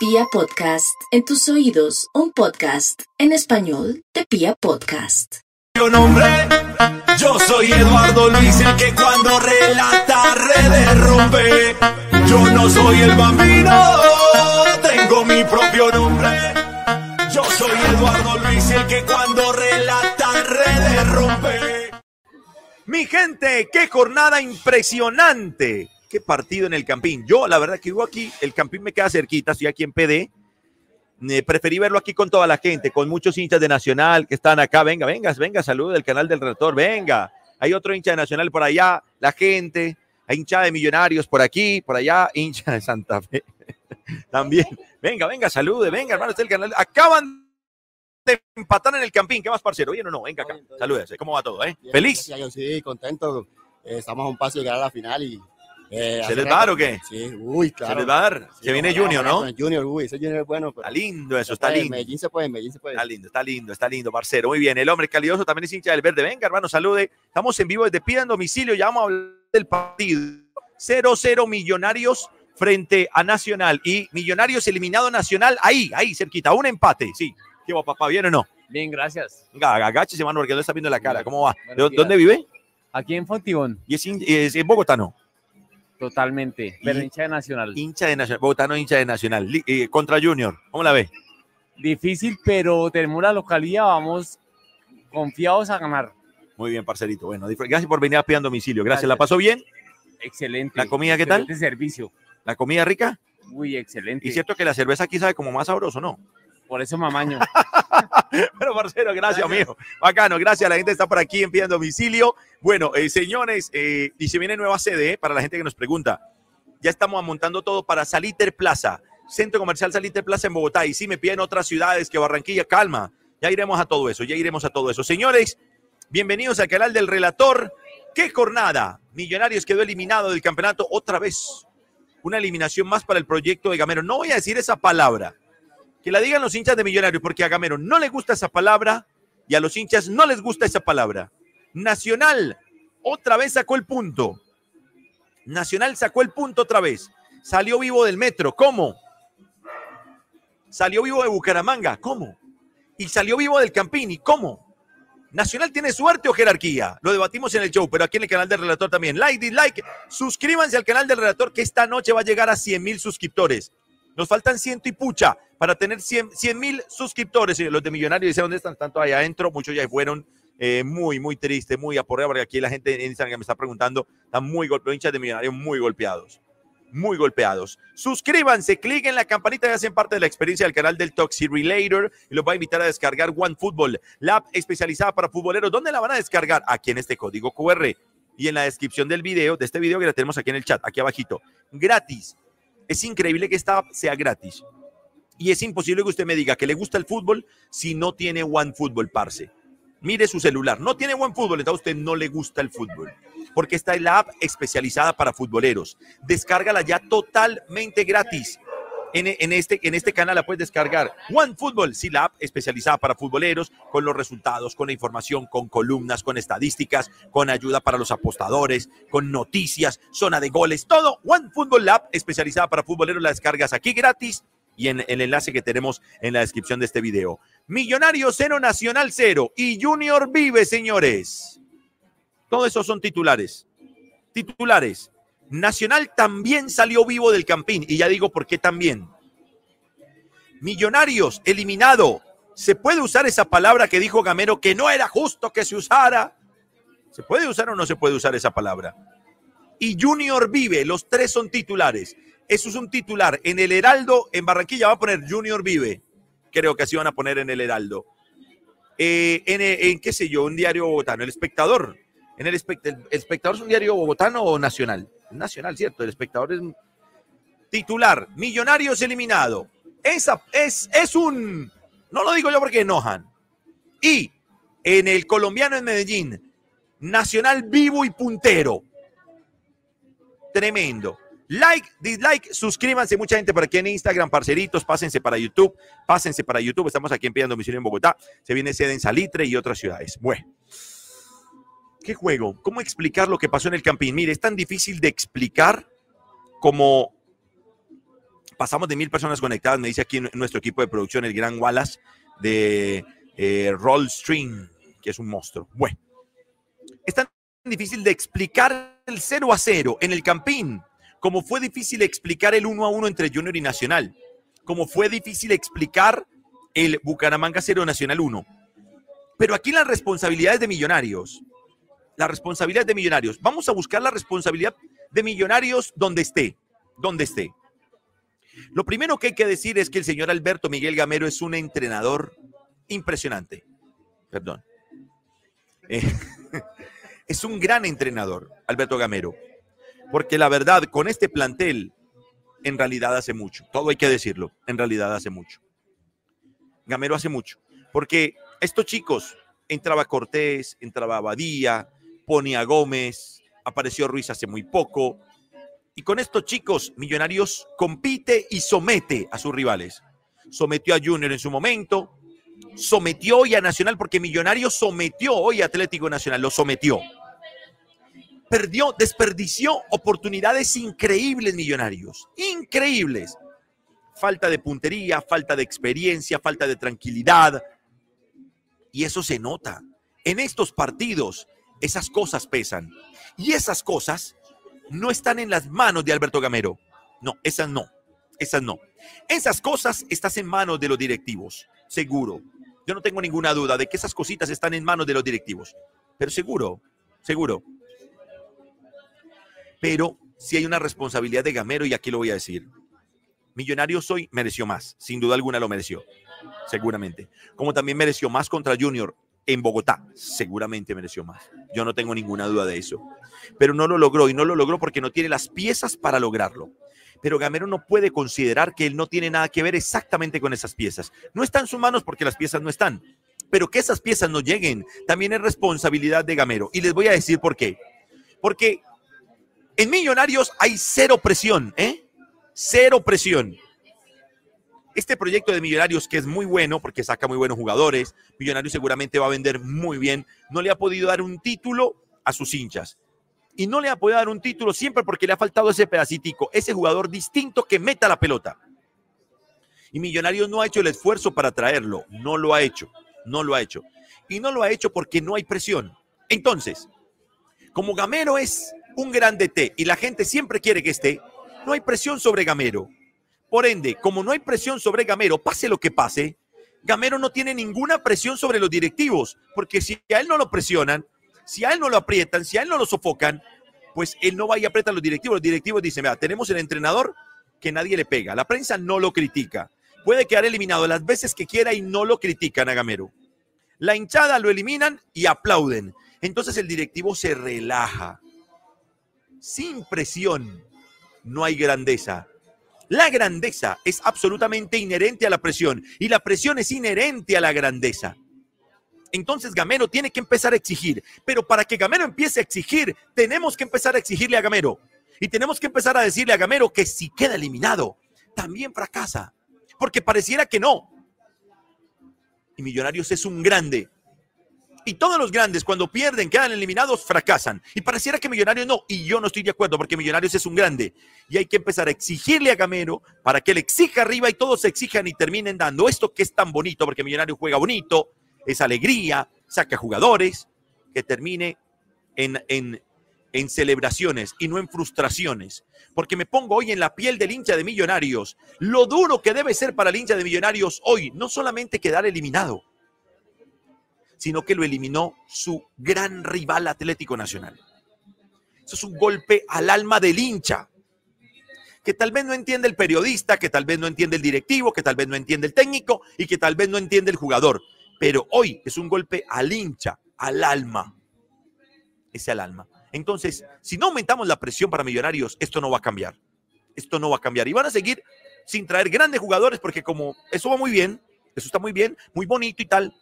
Pia Podcast, en tus oídos, un podcast en español de Pia Podcast. Yo nombre, yo soy Eduardo Luis, el que cuando relata redes rompe. Yo no soy el bambino, tengo mi propio nombre. Yo soy Eduardo Luis, el que cuando relata redes rompe. Mi gente, qué jornada impresionante. Qué partido en el Campín. Yo, la verdad que vivo aquí, el Campín me queda cerquita, estoy aquí en PD. Eh, preferí verlo aquí con toda la gente, con muchos hinchas de Nacional que están acá. Venga, venga, venga, saludos del canal del relator, venga. Hay otro hincha de Nacional por allá, la gente, hay hincha de Millonarios por aquí, por allá, hincha de Santa Fe. También, venga, venga, salude, venga, hermano, este es el canal. Acaban de empatar en el Campín, ¿qué más, parcero? Oye, no, no, venga acá, salúdese, ¿cómo va todo, eh? Bien, ¿Feliz? gracias Dios, sí, contento. Eh, estamos a un paso de llegar a la final y. eh, ¿Se les va a dar o qué? Sí, uy, claro. ¿Se les va a dar? Sí, Se viene Junior, ¿no? Junior, uy, ese Junior es bueno. pero Está lindo eso, está puede, lindo. Medellín se puede, Medellín se puede. Está lindo, está lindo, está lindo, parcero. Muy bien, el hombre calidoso también es hincha del verde. Venga, hermano, salude. Estamos en vivo desde Pidan Domicilio. Ya vamos a hablar del partido. 0-0 Millonarios frente a Nacional. Y Millonarios eliminado Nacional ahí, ahí, cerquita. Un empate, sí. ¿Qué va, papá? ¿Bien o no? Bien, gracias. Venga, agáchese, mano, porque no está viendo la cara. ¿Cómo va? ¿De Buenos dónde vive? Aquí en Fontibón, Y es, es en Bogotá, ¿no? Totalmente. Pero hincha de Nacional. Hincha de Nacional. Bogotano, hincha de Nacional. Eh, contra Junior. ¿Cómo la ve? Difícil, pero tenemos la localidad, vamos confiados a ganar. Muy bien, parcerito. Bueno, gracias por venir a Pidan Domicilio. Gracias. Gracias. ¿La pasó bien? Excelente. ¿La comida qué tal? Excelente servicio. ¿La comida rica? Uy, excelente. Y cierto que la cerveza aquí sabe como más sabroso, ¿no? Por eso mamaño. Pero, parcero, gracias, amigo. Bacano, gracias. La gente está por aquí en Domicilio. Bueno, eh, señores, eh, y se viene nueva sede eh, para la gente que nos pregunta. Ya estamos montando todo para Saliter Plaza, Centro Comercial Saliter Plaza en Bogotá. Y si me piden otras ciudades que Barranquilla, calma. Ya iremos a todo eso, ya iremos a todo eso. Señores, bienvenidos al canal del relator. ¿Qué jornada? Millonarios quedó eliminado del campeonato otra vez. Una eliminación más para el proyecto de Gamero. No voy a decir esa palabra. Que la digan los hinchas de Millonarios, porque a Gamero no le gusta esa palabra y a los hinchas no les gusta esa palabra. Nacional otra vez sacó el punto. Nacional sacó el punto otra vez. Salió vivo del metro. ¿Cómo? Salió vivo de Bucaramanga. ¿Cómo? Y salió vivo del Campini. ¿Cómo? Nacional tiene suerte o jerarquía. Lo debatimos en el show, pero aquí en el canal del relator también. Like, dislike. Suscríbanse al canal del relator que esta noche va a llegar a 100 mil suscriptores. Nos faltan ciento y pucha para tener 100 mil suscriptores. Y Los de Millonarios dicen dónde están, tanto allá adentro. Muchos ya fueron eh, muy, muy tristes, muy aporreados, porque aquí la gente en Instagram me está preguntando, están muy golpeados, hinchas de Millonarios muy golpeados. Muy golpeados. Suscríbanse, cliquen en la campanita y hacen parte de la experiencia del canal del Toxi Relator y los voy a invitar a descargar OneFootball, la app especializada para futboleros. ¿Dónde la van a descargar? Aquí en este código QR y en la descripción del video, de este video que la tenemos aquí en el chat, aquí abajito. Gratis. Es increíble que esta sea gratis. Y es imposible que usted me diga que le gusta el fútbol si no tiene OneFootball, parce. Mire su celular. No tiene OneFootball, entonces a usted no le gusta el fútbol. Porque esta es la app especializada para futboleros. Descárgala ya totalmente gratis. En, este, en este canal la puedes descargar. OneFootball, sí, la app especializada para futboleros, con los resultados, con la información, con columnas, con estadísticas, con ayuda para los apostadores, con noticias, zona de goles, todo. OneFootball, la app especializada para futboleros, la descargas aquí gratis y en el enlace que tenemos en la descripción de este video. Millonario cero, Nacional cero y Junior vive, señores. Todo eso son titulares. Titulares. Nacional también salió vivo del Campín y ya digo por qué también. Millonarios eliminado. ¿Se puede usar esa palabra que dijo Gamero que no era justo que se usara? ¿Se puede usar o no se puede usar esa palabra? Y Junior vive, los tres son titulares. Eso es un titular. En el Heraldo, en Barranquilla va a poner Junior vive. Creo que así van a poner en el Heraldo. Eh, en, en, qué sé yo, un diario bogotano, el espectador. En el, espect el espectador es un diario bogotano o nacional. Nacional, cierto. El espectador es titular. Millonarios eliminado. Esa es, es un. No lo digo yo porque enojan. Y en el colombiano en Medellín, Nacional vivo y puntero. Tremendo. Like, dislike, suscríbanse. Mucha gente por aquí en Instagram, parceritos, pásense para YouTube, pásense para YouTube. Estamos aquí en Piedad Domicilio en Bogotá. Se viene sede en Salitre y otras ciudades. Bueno, ¿qué juego? ¿Cómo explicar lo que pasó en el Campín? Mire, es tan difícil de explicar como pasamos de mil personas conectadas, me dice aquí nuestro equipo de producción, el gran Wallace de eh, Roll Stream, que es un monstruo. Bueno, es tan difícil de explicar el 0 a 0 en el Campín, como fue difícil explicar el 1 a 1 entre Junior y Nacional, como fue difícil explicar el Bucaramanga 0 Nacional 1. Pero aquí las responsabilidades de Millonarios, la responsabilidad de Millonarios, vamos a buscar la responsabilidad de Millonarios donde esté, donde esté. Lo primero que hay que decir es que el señor Alberto Miguel Gamero es un entrenador impresionante. Perdón. Eh, es un gran entrenador, Alberto Gamero. Porque la verdad, con este plantel, en realidad hace mucho. Todo hay que decirlo. En realidad hace mucho. Gamero hace mucho. Porque estos chicos, entraba Cortés, entraba Badía, ponía Gómez, apareció Ruiz hace muy poco. Y con estos chicos, Millonarios compite y somete a sus rivales. Sometió a Junior en su momento, sometió hoy a Nacional, porque Millonarios sometió hoy a Atlético Nacional, lo sometió. Perdió, desperdició oportunidades increíbles, Millonarios, increíbles. Falta de puntería, falta de experiencia, falta de tranquilidad. Y eso se nota. En estos partidos, esas cosas pesan. Y esas cosas no están en las manos de Alberto Gamero. No, esas no. Esas no. Esas cosas están en manos de los directivos, seguro. Yo no tengo ninguna duda de que esas cositas están en manos de los directivos. Pero seguro, seguro. Pero si hay una responsabilidad de Gamero y aquí lo voy a decir. Millonarios hoy mereció más, sin duda alguna lo mereció, seguramente. Como también mereció más contra Junior en Bogotá, seguramente mereció más. Yo no tengo ninguna duda de eso. Pero no lo logró y no lo logró porque no tiene las piezas para lograrlo. Pero Gamero no puede considerar que él no tiene nada que ver exactamente con esas piezas. No está en sus manos porque las piezas no están. Pero que esas piezas no lleguen también es responsabilidad de Gamero. Y les voy a decir por qué. Porque en Millonarios hay cero presión, ¿eh? Cero presión. Este proyecto de Millonarios, que es muy bueno porque saca muy buenos jugadores, Millonarios seguramente va a vender muy bien, no le ha podido dar un título a sus hinchas. Y no le ha podido dar un título siempre porque le ha faltado ese pedacitico, ese jugador distinto que meta la pelota. Y Millonarios no ha hecho el esfuerzo para traerlo, no lo ha hecho, no lo ha hecho. Y no lo ha hecho porque no hay presión. Entonces, como Gamero es un gran DT y la gente siempre quiere que esté, no hay presión sobre Gamero. Por ende, como no hay presión sobre Gamero, pase lo que pase, Gamero no tiene ninguna presión sobre los directivos, porque si a él no lo presionan, si a él no lo aprietan, si a él no lo sofocan, pues él no va y aprieta a los directivos. Los directivos dicen, vea, tenemos el entrenador que nadie le pega. La prensa no lo critica. Puede quedar eliminado las veces que quiera y no lo critican a Gamero. La hinchada lo eliminan y aplauden. Entonces el directivo se relaja. Sin presión no hay grandeza. La grandeza es absolutamente inherente a la presión y la presión es inherente a la grandeza. Entonces Gamero tiene que empezar a exigir, pero para que Gamero empiece a exigir, tenemos que empezar a exigirle a Gamero y tenemos que empezar a decirle a Gamero que si queda eliminado, también fracasa, porque pareciera que no. Y Millonarios es un grande, y todos los grandes, cuando pierden, quedan eliminados, fracasan. Y pareciera que Millonarios no. Y yo no estoy de acuerdo porque Millonarios es un grande. Y hay que empezar a exigirle a Gamero para que le exija arriba y todos se exijan y terminen dando esto que es tan bonito, porque Millonarios juega bonito, es alegría, saca jugadores, que termine en, en, en celebraciones y no en frustraciones. Porque me pongo hoy en la piel del hincha de Millonarios. Lo duro que debe ser para el hincha de Millonarios hoy, no solamente quedar eliminado sino que lo eliminó su gran rival Atlético Nacional. Eso es un golpe al alma del hincha, que tal vez no entiende el periodista, que tal vez no entiende el directivo, que tal vez no entiende el técnico y que tal vez no entiende el jugador. Pero hoy es un golpe al hincha, al alma. Ese al alma. Entonces, si no aumentamos la presión para millonarios, esto no va a cambiar. Esto no va a cambiar. Y van a seguir sin traer grandes jugadores porque como eso va muy bien, eso está muy bien, muy bonito y tal,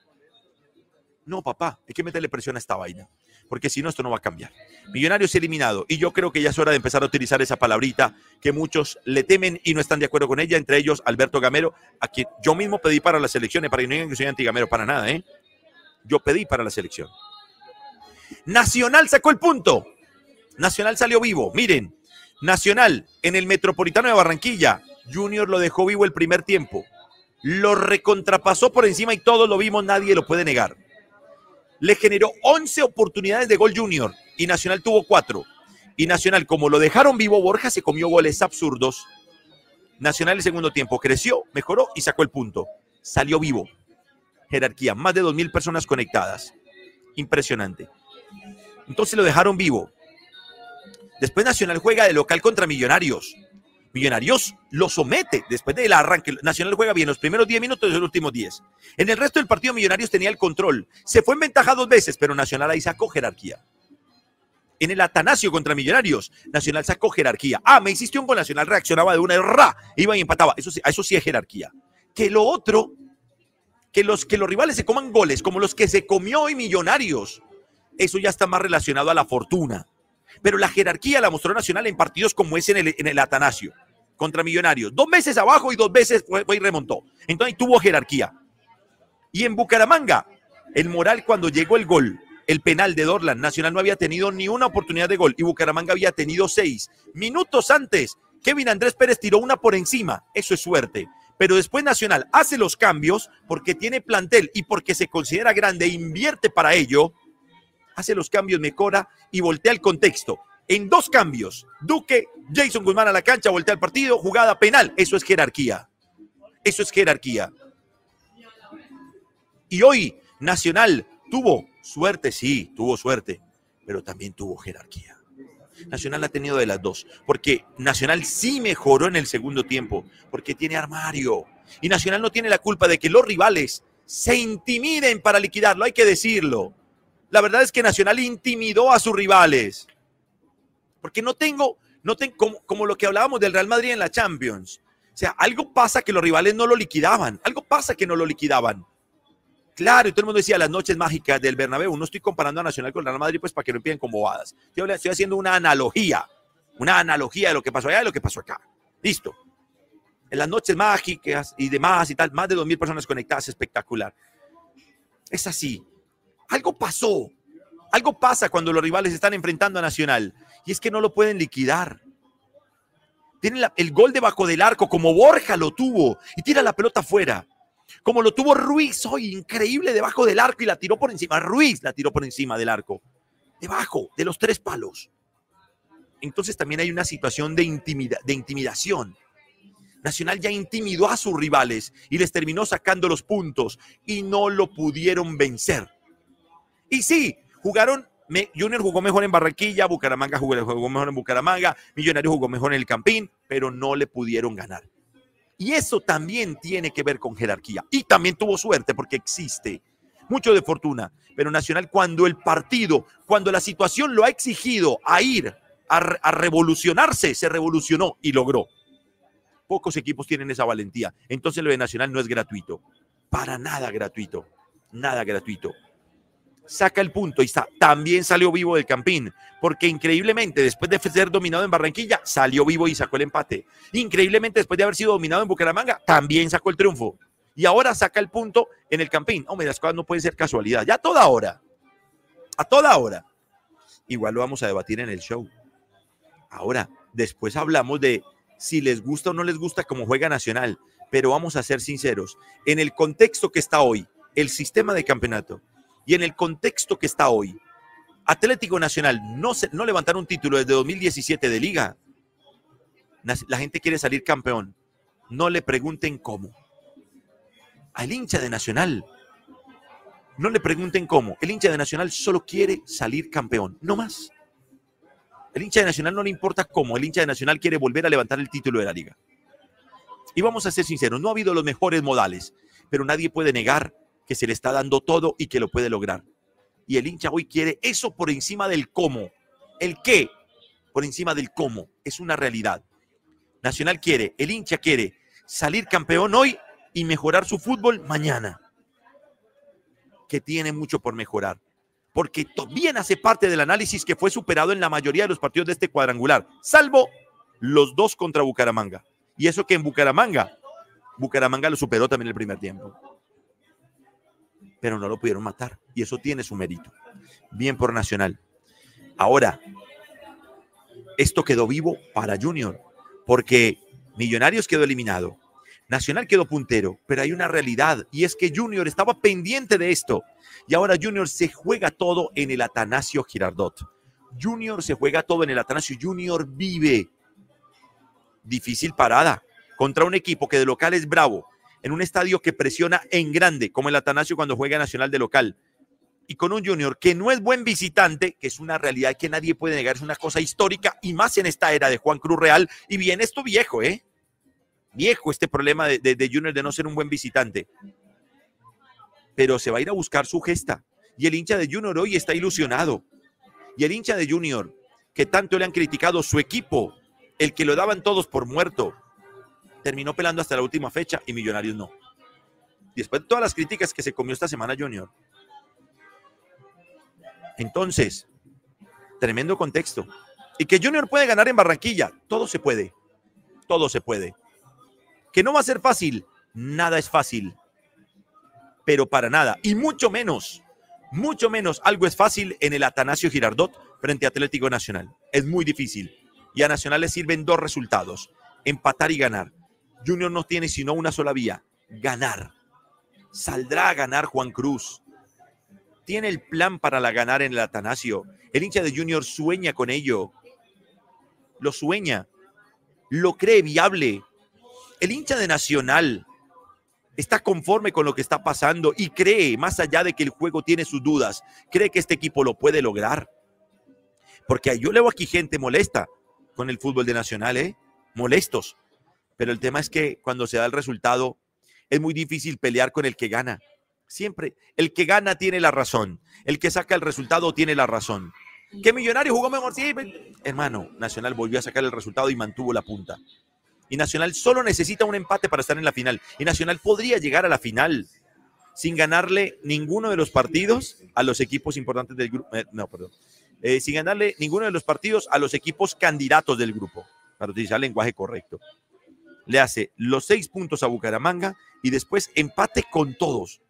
no, papá, hay que meterle presión a esta vaina, porque si no, esto no va a cambiar. Millonarios eliminado, y yo creo que ya es hora de empezar a utilizar esa palabrita que muchos le temen y no están de acuerdo con ella, entre ellos Alberto Gamero, a quien yo mismo pedí para las elecciones, para que no digan que soy antigamero, para nada, ¿eh? Yo pedí para la selección. Nacional sacó el punto. Nacional salió vivo. Miren, Nacional en el Metropolitano de Barranquilla Junior lo dejó vivo el primer tiempo. Lo recontrapasó por encima y todos lo vimos, nadie lo puede negar. Le generó 11 oportunidades de gol Junior y Nacional tuvo 4. Y Nacional, como lo dejaron vivo, Borja se comió goles absurdos. Nacional el segundo tiempo creció, mejoró y sacó el punto. Salió vivo. Jerarquía, más de 2.000 personas conectadas. Impresionante. Entonces lo dejaron vivo. Después Nacional juega de local contra Millonarios. Millonarios lo somete después del arranque. Nacional juega bien los primeros 10 minutos y los últimos 10. En el resto del partido Millonarios tenía el control. Se fue en ventaja dos veces, pero Nacional ahí sacó jerarquía. En el Atanasio contra Millonarios, Nacional sacó jerarquía. Ah, me hiciste un gol Nacional, reaccionaba de una ra, iba y empataba. Eso sí, eso sí es jerarquía. Que lo otro, que los, que los rivales se coman goles, como los que se comió hoy Millonarios, eso ya está más relacionado a la fortuna pero la jerarquía la mostró Nacional en partidos como ese en el, Atanasio contra Millonarios. Dos veces abajo y dos veces fue, y remontó. Entonces tuvo jerarquía. Y en Bucaramanga, el moral cuando llegó el gol, el penal de Dorlan, Nacional no había tenido ni una oportunidad de gol y Bucaramanga había tenido seis. Minutos antes, Kevin Andrés Pérez tiró una por encima. Eso es suerte. Pero después Nacional hace los cambios porque tiene plantel y porque se considera grande invierte para ello hace los cambios, mejora y voltea el contexto. En dos cambios, Duque, Jason Guzmán a la cancha, voltea el partido, jugada penal. Eso es jerarquía. Eso es jerarquía. Y hoy Nacional tuvo suerte, sí, tuvo suerte, pero también tuvo jerarquía. Nacional ha tenido de las dos, porque Nacional sí mejoró en el segundo tiempo, porque tiene armario. Y Nacional no tiene la culpa de que los rivales se intimiden para liquidarlo, hay que decirlo. La verdad es que Nacional intimidó a sus rivales. Porque no tengo, no tengo como, lo que hablábamos del Real Madrid en la Champions. O sea, algo pasa que los rivales no lo liquidaban. Algo pasa que no lo liquidaban. Claro, y todo el mundo decía las noches mágicas del Bernabéu. No estoy comparando a Nacional con el Real Madrid, pues para que no empiecen con bobadas. Estoy haciendo una analogía, una analogía de lo que pasó allá y lo que pasó acá. Listo. En las noches mágicas y demás y tal, más de 2.000 personas conectadas, espectacular. Es así. Algo pasó. Algo pasa cuando los rivales están enfrentando a Nacional. Y es que no lo pueden liquidar. Tienen el gol debajo del arco, como Borja lo tuvo, y tira la pelota afuera. Como lo tuvo Ruiz hoy, increíble debajo del arco y la tiró por encima. Ruiz la tiró por encima del arco. Debajo de los tres palos. Entonces también hay una situación de, de intimidación. Nacional ya intimidó a sus rivales y les terminó sacando los puntos y no lo pudieron vencer. Y sí, jugaron, Junior jugó mejor en Barranquilla, Bucaramanga jugó, mejor en Bucaramanga, Millonario jugó mejor en el Campín, pero no le pudieron ganar. Y eso también tiene que ver con jerarquía. Y también tuvo suerte porque existe mucho de fortuna. Pero Nacional, cuando el partido, cuando la situación lo ha exigido a ir a, a, revolucionarse, se revolucionó y logró. Pocos equipos tienen esa valentía. Entonces lo de Nacional no es gratuito. Para nada gratuito. Nada gratuito saca el punto y está, también salió vivo del Campín, porque increíblemente después de ser dominado en Barranquilla, salió vivo y sacó el empate. Increíblemente después de haber sido dominado en Bucaramanga, también sacó el triunfo. Y ahora saca el punto en el Campín. Hombre, las cosas no pueden ser casualidad. Ya a toda hora. A toda hora. Igual lo vamos a debatir en el show. Ahora, después hablamos de si les gusta o no les gusta cómo juega Nacional. Pero vamos a ser sinceros. En el contexto que está hoy, el sistema de campeonato, y en el contexto que está hoy, Atlético Nacional no, se, levantar un título desde 2017 de liga. La gente quiere salir campeón. No le pregunten cómo. Al hincha de Nacional. No le pregunten cómo. El hincha de Nacional solo quiere salir campeón. No más. El hincha de Nacional no le importa cómo. El hincha de Nacional quiere volver a levantar el título de la liga. Y vamos a ser sinceros, no ha habido los mejores modales, pero nadie puede negar que se le está dando todo y que lo puede lograr. Y el hincha hoy quiere eso por encima del cómo. El qué por encima del cómo. Es una realidad. Nacional quiere, el hincha quiere salir campeón hoy y mejorar su fútbol mañana. Que tiene mucho por mejorar. Porque también hace parte del análisis que fue superado en la mayoría de los partidos de este cuadrangular, salvo los dos contra Bucaramanga. Y eso que en Bucaramanga, Bucaramanga lo superó también el primer tiempo pero no lo pudieron matar. Y eso tiene su mérito. Bien por Nacional. Ahora, esto quedó vivo para Junior, porque Millonarios quedó eliminado. Nacional quedó puntero, pero hay una realidad y es que Junior estaba pendiente de esto y ahora Junior se juega todo en el Atanasio Girardot. Junior se juega todo en el Atanasio. Junior vive. Difícil parada contra un equipo que de local es bravo, en un estadio que presiona en grande, como el Atanasio cuando juega Nacional de local. Y con un Junior que no es buen visitante, que es una realidad que nadie puede negar, es una cosa histórica y más en esta era de Juan Cruz Real. Y bien, esto viejo, ¿eh? viejo este problema de, Junior de no ser un buen visitante. Pero se va a ir a buscar su gesta. Y el hincha de Junior hoy está ilusionado. Y el hincha de Junior, que tanto le han criticado su equipo, el que lo daban todos por muerto, terminó pelando hasta la última fecha y Millonarios no. Después de todas las críticas que se comió esta semana Junior. Entonces, tremendo contexto. Y que Junior puede ganar en Barranquilla, todo se puede. Todo se puede. Que no va a ser fácil, nada es fácil, pero para nada, y mucho menos, mucho menos algo es fácil en el Atanasio Girardot frente a Atlético Nacional. Es muy difícil. Y a Nacional le sirven dos resultados, empatar y ganar. Junior no tiene sino una sola vía, ganar. Saldrá a ganar Juan Cruz. Tiene el plan para la ganar en el Atanasio. El hincha de Junior sueña con ello. Lo sueña. Lo cree viable el hincha de Nacional está conforme con lo que está pasando y cree, más allá de que el juego tiene sus dudas, cree que este equipo lo puede lograr. Porque yo leo aquí gente molesta con el fútbol de Nacional, ¿eh? Molestos. Pero el tema es que cuando se da el resultado, es muy difícil pelear con el que gana. Siempre, el que gana tiene la razón. El que saca el resultado tiene la razón. ¿Qué millonario jugó mejor? Sí, hermano, Nacional volvió a sacar el resultado y mantuvo la punta. Y Nacional solo necesita un empate para estar en la final. Y Nacional podría llegar a la final sin ganarle ninguno de los partidos a los equipos importantes del grupo. Eh, no, perdón. Eh, sin ganarle ninguno de los partidos a los equipos candidatos del grupo, para utilizar el lenguaje correcto. Le hace los seis puntos a Bucaramanga y después empate con todos,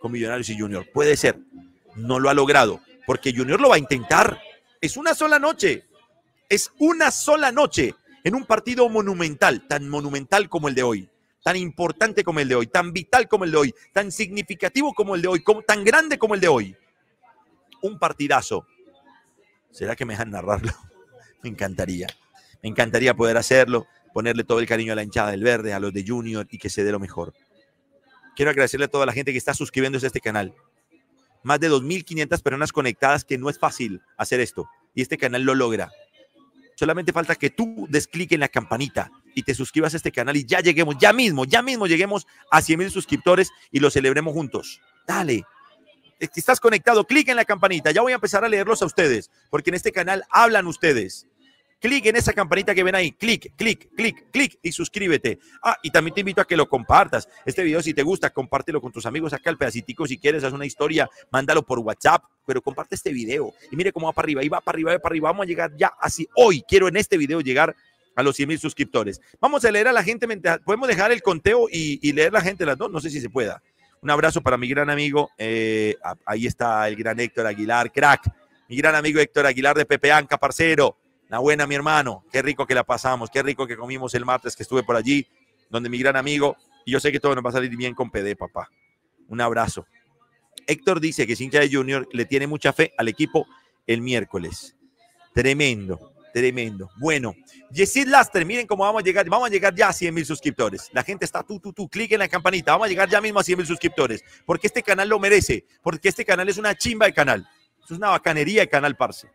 con Millonarios y Junior. Puede ser. No lo ha logrado, porque Junior lo va a intentar. Es una sola noche. Es una sola noche en un partido monumental, tan monumental como el de hoy, tan importante como el de hoy, tan vital como el de hoy, tan significativo como el de hoy, tan grande como el de hoy. Un partidazo. ¿Será que me dejan narrarlo? Me encantaría. Me encantaría poder hacerlo, ponerle todo el cariño a la hinchada del verde, a los de Junior y que se dé lo mejor. Quiero agradecerle a toda la gente que está suscribiéndose a este canal. Más de 2.500 personas conectadas, que no es fácil hacer esto. Y este canal lo logra. Solamente falta que tú des clic en la campanita y te suscribas a este canal y ya lleguemos, ya mismo, ya mismo lleguemos a 100 mil suscriptores y lo celebremos juntos. Dale. Si estás conectado, clic en la campanita. Ya voy a empezar a leerlos a ustedes, porque en este canal hablan ustedes. Clic en esa campanita que ven ahí. Clic, clic, clic, clic y suscríbete. Ah, y también te invito a que lo compartas. Este video, si te gusta, compártelo con tus amigos acá al pedacitico. Si quieres, haz una historia, mándalo por WhatsApp, pero comparte este video. Y mire cómo va para arriba, y va para arriba, va para arriba. Vamos a llegar ya así. Hoy quiero en este video llegar a los 100 mil suscriptores. Vamos a leer a la gente. Podemos dejar el conteo y, leer la gente las dos. No sé si se pueda. Un abrazo para mi gran amigo. Eh, ahí está el gran Héctor Aguilar, crack. Mi gran amigo Héctor Aguilar de Pepe Anca, parcero. La buena, mi hermano. Qué rico que la pasamos. Qué rico que comimos el martes que estuve por allí, donde mi gran amigo. Y yo sé que todo nos va a salir bien con PD, papá. Un abrazo. Héctor dice que Cincha de Junior le tiene mucha fe al equipo el miércoles. Tremendo, tremendo. Bueno, Yesid Laster, miren cómo vamos a llegar. Vamos a llegar ya a 100 mil suscriptores. La gente está tú, tú, tú. Clic en la campanita. Vamos a llegar ya mismo a 100 mil suscriptores. Porque este canal lo merece. Porque este canal es una chimba de canal. Es una bacanería de canal, parce.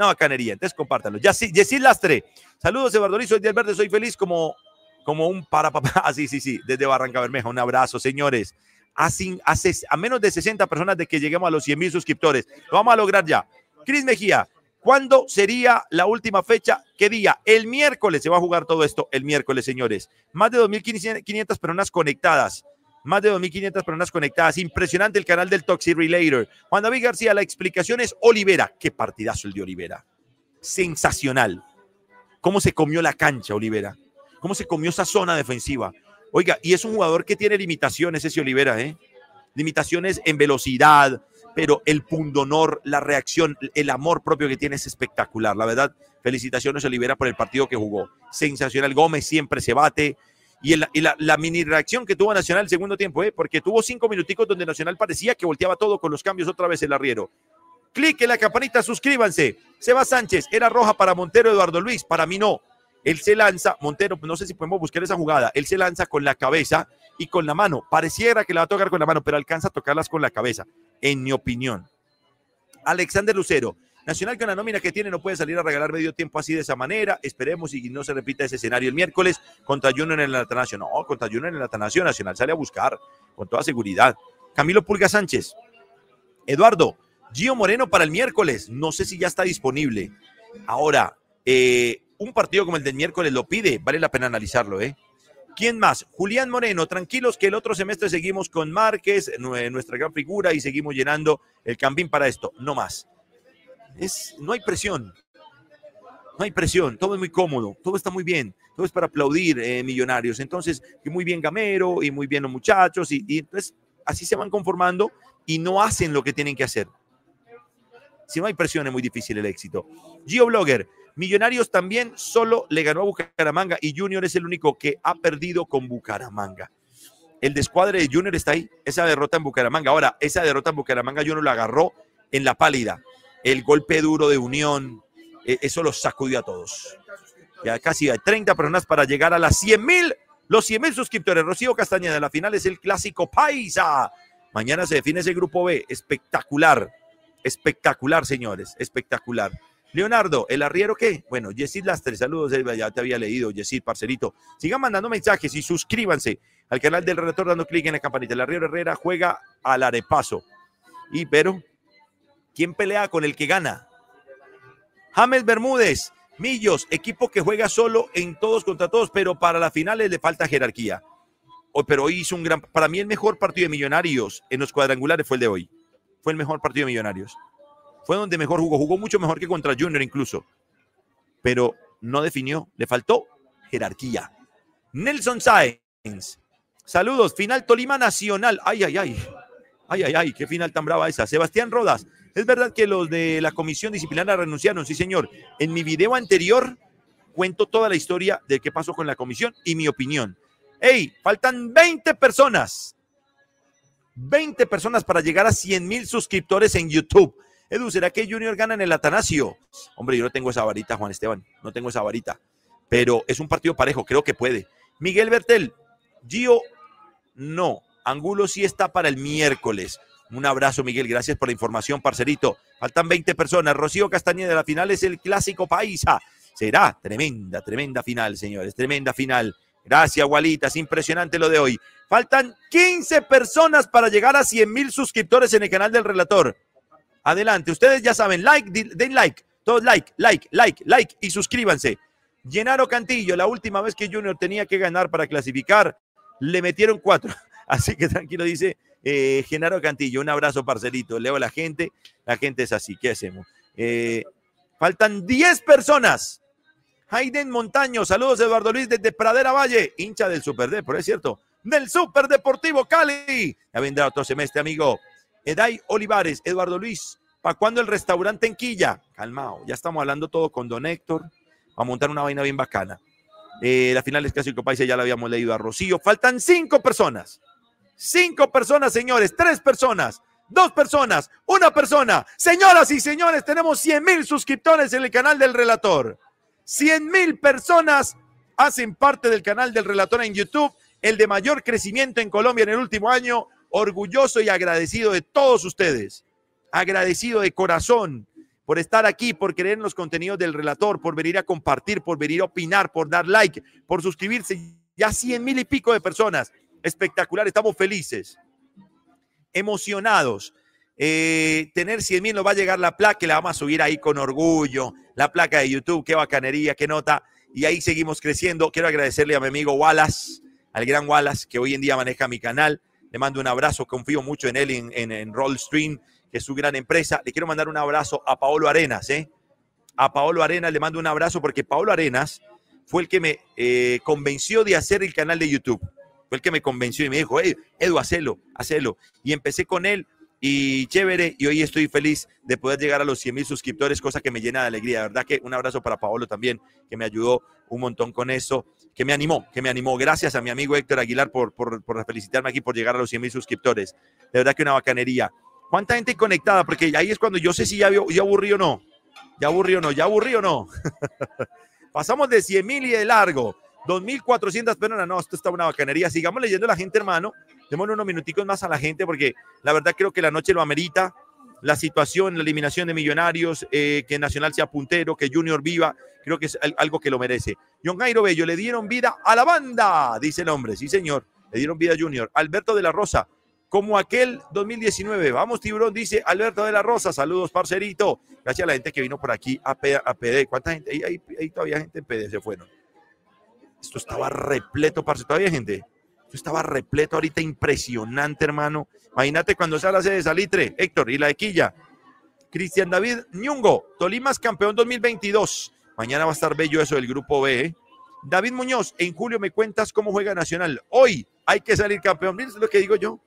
Una bacanería. Entonces compártanlo. Yesid Lastre. Saludos, Eduardo Soy de Verde. Soy feliz como, como un para papá. Ah, sí, sí, sí. Desde Barranca Bermeja. Un abrazo, señores. A, a, menos de 60 personas de que lleguemos a los 100 mil suscriptores. Lo vamos a lograr ya. Cris Mejía, ¿cuándo sería la última fecha? ¿Qué día? El miércoles se va a jugar todo esto. El miércoles, señores. Más de 2.500 personas conectadas. Más de 2.500 personas conectadas. Impresionante el canal del Toxic Relator. Juan David García, la explicación es Olivera. Qué partidazo el de Olivera. Sensacional. Cómo se comió la cancha, Olivera. Cómo se comió esa zona defensiva. Oiga, y es un jugador que tiene limitaciones ese Olivera, ¿eh? Limitaciones en velocidad, pero el pundonor, la reacción, el amor propio que tiene es espectacular. La verdad, felicitaciones a Libera por el partido que jugó. Sensacional. Gómez siempre se bate. Y, la, mini reacción que tuvo Nacional el segundo tiempo, ¿eh? porque tuvo cinco minuticos donde Nacional parecía que volteaba todo con los cambios otra vez el arriero. Clic en la campanita, suscríbanse. Seba Sánchez, era roja para Montero Eduardo Luis, para mí no. Él se lanza, Montero, no sé si podemos buscar esa jugada, él se lanza con la cabeza y con la mano. Pareciera que la va a tocar con la mano, pero alcanza a tocarlas con la cabeza, en mi opinión. Alexander Lucero, Nacional con la nómina que tiene no puede salir a regalar medio tiempo así de esa manera. Esperemos y no se repita ese escenario el miércoles contra Junior en el Atanasio. No, contra Junior en el Atanasio Nacional sale a buscar con toda seguridad. Camilo Pulga Sánchez. Eduardo, Gio Moreno para el miércoles. No sé si ya está disponible. Ahora, eh, un partido como el del miércoles lo pide. Vale la pena analizarlo, ¿eh? ¿Quién más? Julián Moreno, tranquilos que el otro semestre seguimos con Márquez, nue- nuestra gran figura, y seguimos llenando el campín para esto. No más. Es, no hay presión. No hay presión. Todo es muy cómodo. Todo está muy bien. Todo es para aplaudir, eh, millonarios. Entonces, que muy bien Gamero y muy bien los muchachos. Y, entonces, así se van conformando y no hacen lo que tienen que hacer. Si no hay presión, es muy difícil el éxito. Gio Blogger, Millonarios también solo le ganó a Bucaramanga y Junior es el único que ha perdido con Bucaramanga. El descuadre de Junior está ahí, esa derrota en Bucaramanga. Ahora, esa derrota en Bucaramanga Junior lo agarró en la pálida. El golpe duro de Unión, eh, eso los sacudió a todos. Ya casi hay 30 personas para llegar a las 100 mil, los 100 mil suscriptores. Rocío Castañeda, la final es el clásico Paisa. Mañana se define ese grupo B, espectacular, espectacular, señores, espectacular. Leonardo, ¿el arriero qué? Bueno, Yesid Lastre, saludos, ya te había leído, Yesid, parcerito. Sigan mandando mensajes y suscríbanse al canal del relator dando clic en la campanita. El arriero Herrera juega al arepaso. Y pero, ¿quién pelea con el que gana? James Bermúdez, Millos, equipo que juega solo en todos contra todos, pero para las finales le falta jerarquía. Hoy- pero hoy hizo un gran, para mí el mejor partido de Millonarios en los cuadrangulares fue el de hoy. Fue el mejor partido de Millonarios. Fue donde mejor jugó, jugó mucho mejor que contra Junior incluso. Pero no definió, le faltó jerarquía. Nelson Sáenz, saludos, final Tolima Nacional. Ay, ay, ay. Ay, ay, ay, qué final tan brava esa. Sebastián Rodas, es verdad que los de la comisión disciplinaria renunciaron, sí señor. En mi video anterior cuento toda la historia de qué pasó con la comisión y mi opinión. Hey, faltan 20 personas. 20 personas para llegar a 100 mil suscriptores en YouTube. Edu, ¿será que Junior gana en el Atanasio? Hombre, yo no tengo esa varita, Juan Esteban. No tengo esa varita. Pero es un partido parejo, creo que puede. Miguel Bertel, Gio, no. Angulo sí está para el miércoles. Un abrazo, Miguel. Gracias por la información, parcerito. Faltan 20 personas. Rocío Castañeda, la final es el clásico paisa. Será tremenda, tremenda final, señores. Tremenda final. Gracias, Gualita. Es impresionante lo de hoy. Faltan 15 personas para llegar a 100 mil suscriptores en el canal del relator. Adelante. Ustedes ya saben, like, den like. Todos like, like, like, like y suscríbanse. Llenaro Cantillo, la última vez que Junior tenía que ganar para clasificar, le metieron cuatro. Así que tranquilo, dice eh, Genaro Cantillo. Un abrazo, parcelito. Leo a la gente. La gente es así. ¿Qué hacemos? Eh, faltan 10 personas. Hayden Montaño, saludos Eduardo Luis desde Pradera Valle, hincha del Super es cierto, del Super Deportivo Cali. Ya vendrá otro semestre, amigo. Eday Olivares, Eduardo Luis, ¿para cuándo el restaurante en Quilla? Calmao, ya estamos hablando todo con Don Héctor, a montar una vaina bien bacana. Eh, la final es Clásico País, ya la habíamos leído a Rocío. Faltan cinco personas. Cinco personas, señores, tres personas, dos personas, una persona. Señoras y señores, tenemos 100 mil suscriptores en el canal del relator. 100 mil personas hacen parte del canal del relator en YouTube, el de mayor crecimiento en Colombia en el último año. Orgulloso y agradecido de todos ustedes. Agradecido de corazón por estar aquí, por creer en los contenidos del relator, por venir a compartir, por venir a opinar, por dar like, por suscribirse. Ya 100 mil y pico de personas. Espectacular, estamos felices, emocionados. Eh, tener 100 mil nos va a llegar la placa que la vamos a subir ahí con orgullo. La placa de YouTube, qué bacanería, qué nota. Y ahí seguimos creciendo. Quiero agradecerle a mi amigo Wallace, al gran Wallace, que hoy en día maneja mi canal. Le mando un abrazo, confío mucho en él, en, en, en Rollstream, que es su gran empresa. Le quiero mandar un abrazo a Paolo Arenas, ¿eh? A Paolo Arenas le mando un abrazo porque Paolo Arenas fue el que me eh, convenció de hacer el canal de YouTube. Fue el que me convenció y me dijo, hey, Edu, hacelo, hacelo. Y empecé con él y chévere. Y hoy estoy feliz de poder llegar a los 100 mil suscriptores, cosa que me llena de alegría. De verdad que un abrazo para Paolo también, que me ayudó un montón con eso, que me animó, que me animó. Gracias a mi amigo Héctor Aguilar por, por, por felicitarme aquí por llegar a los 100 mil suscriptores. De verdad que una bacanería. ¿Cuánta gente conectada? Porque ahí es cuando yo sé si ya, ya aburrí o no. Ya aburrí o no, ya aburrí o no. Pasamos de 100 mil y de largo. 2.400 personas. No, esto está una bacanería. Sigamos leyendo a la gente, hermano. Démosle unos minuticos más a la gente porque la verdad creo que la noche lo amerita. La situación, la eliminación de Millonarios, eh, que Nacional sea puntero, que Junior viva, creo que es algo que lo merece. John Jairo Bello, le dieron vida a la banda, dice el hombre. Sí, señor, le dieron vida a Junior. Alberto de la Rosa, como aquel 2019. Vamos, tiburón, dice Alberto de la Rosa. Saludos, parcerito. Gracias a la gente que vino por aquí a, PD. ¿Cuánta gente? Ahí, ahí, todavía gente en PD se fueron. Esto estaba repleto, parce. Todavía gente. Esto estaba repleto ahorita, impresionante, hermano. Imagínate cuando se hace de Salitre, Héctor, y la equilla. Cristian David Ñungo, Tolimas campeón 2022. Mañana va a estar bello eso del grupo B. ¿eh? David Muñoz, en julio me cuentas cómo juega Nacional. Hoy hay que salir campeón. Miren lo que digo yo.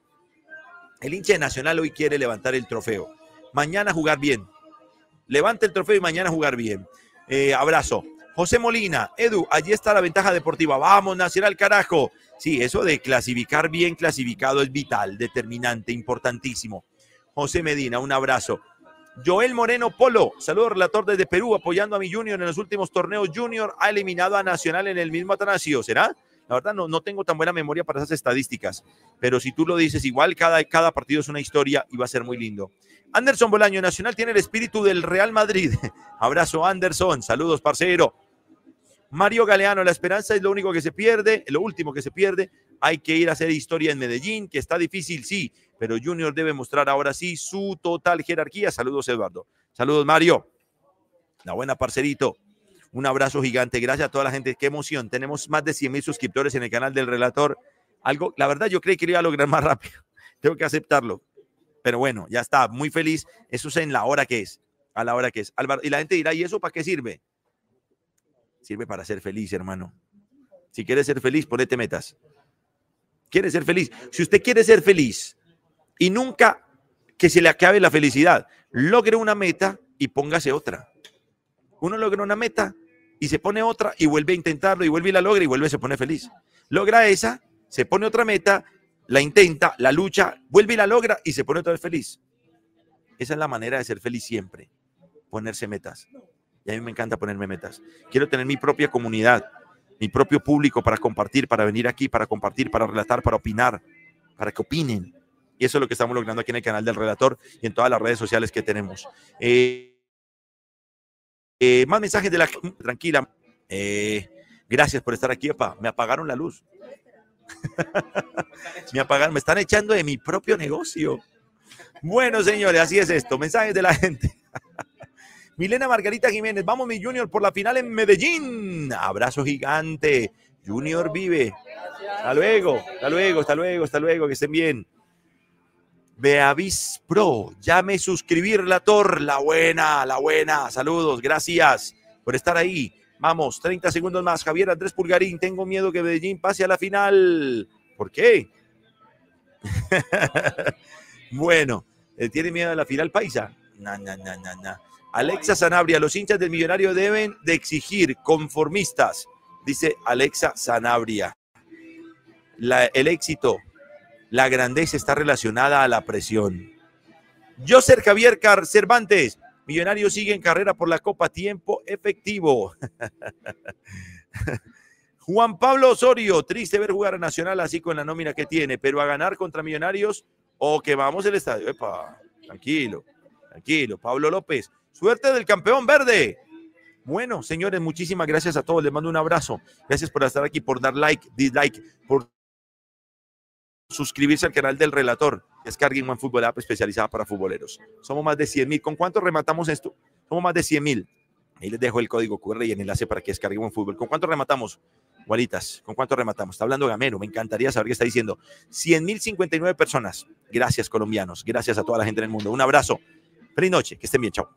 El hincha de Nacional hoy quiere levantar el trofeo. Mañana jugar bien. Levanta el trofeo y mañana jugar bien. Eh, abrazo. José Molina, Edu, allí está la ventaja deportiva. Vamos, Nacional, carajo. Sí, eso de clasificar bien clasificado es vital, determinante, importantísimo. José Medina, un abrazo. Joel Moreno Polo, saludo relator desde Perú, apoyando a mi Junior en los últimos torneos. Junior ha eliminado a Nacional en el mismo Atanasio, ¿será? La verdad no, no tengo tan buena memoria para esas estadísticas, pero si tú lo dices, igual cada, cada partido es una historia y va a ser muy lindo. Anderson Bolaño, Nacional tiene el espíritu del Real Madrid. Abrazo Anderson, saludos parcero. Mario Galeano, la esperanza es lo único que se pierde, lo último que se pierde. Hay que ir a hacer historia en Medellín, que está difícil, sí, pero Junior debe mostrar ahora sí su total jerarquía. Saludos, Eduardo. Saludos, Mario. La buena parcerito. Un abrazo gigante. Gracias a toda la gente. Qué emoción. Tenemos más de 100 mil suscriptores en el canal del relator. Algo, la verdad, yo creí que iba a lograr más rápido. Tengo que aceptarlo. Pero bueno, ya está. Muy feliz. Eso es en la hora que es. A la hora que es. y la gente dirá, ¿y eso para qué sirve? Sirve para ser feliz, hermano. Si quieres ser feliz, ponete metas. ¿Quieres ser feliz? Si usted quiere ser feliz y nunca que se le acabe la felicidad, logre una meta y póngase otra. Uno logra una meta y se pone otra y vuelve a intentarlo y vuelve y la logra y vuelve y se pone feliz. Logra esa, se pone otra meta, la intenta, la lucha, vuelve y la logra y se pone otra vez feliz. Esa es la manera de ser feliz siempre, ponerse metas. Y a mí me encanta ponerme metas. Quiero tener mi propia comunidad, mi propio público para compartir, para venir aquí, para compartir, para relatar, para opinar, para que opinen. Y eso es lo que estamos logrando aquí en el canal del relator y en todas las redes sociales que tenemos. Eh, eh, más mensajes de la tranquila. Eh, gracias por estar aquí, papá. Me apagaron la luz. me apagaron, me están echando de mi propio negocio. Bueno, señores, así es esto. Mensajes de la gente. Milena Margarita Jiménez, vamos mi Junior por la final en Medellín. Abrazo gigante. Junior vive. Hasta luego, hasta luego, hasta luego, hasta luego, que estén bien. Beavis Pro, llame suscribir la tor, la buena, la buena. Saludos, gracias por estar ahí. Vamos, 30 segundos más. Javier Andrés Pulgarín, tengo miedo que Medellín pase a la final. ¿Por qué? bueno, ¿tiene miedo a la final paisa? No, no, no, no, no. Alexa Sanabria, los hinchas del millonario deben de exigir conformistas, dice Alexa Sanabria. el éxito, la grandeza está relacionada a la presión. José Javier Car Cervantes, millonario sigue en carrera por la Copa Tiempo Efectivo. Juan Pablo Osorio, triste ver jugar a Nacional así con la nómina que tiene, pero a ganar contra Millonarios o que vamos al estadio. Epa, tranquilo, tranquilo. Pablo López, Suerte del campeón verde. Bueno, señores, muchísimas gracias a todos. Les mando un abrazo. Gracias por estar aquí, por dar like, dislike, por suscribirse al canal del relator. Descarguen One Fútbol App especializada para futboleros. Somos más de 100 mil. ¿Con cuánto rematamos esto? Somos más de 100 mil. Ahí les dejo el código QR y el enlace para que descarguen One Fútbol. ¿Con cuánto rematamos? Gualitas, ¿con cuánto rematamos? Está hablando Gamero, me encantaría saber qué está diciendo. 100 mil 59 personas. Gracias, colombianos. Gracias a toda la gente en el mundo. Un abrazo. Feliz noche, que estén bien, chao.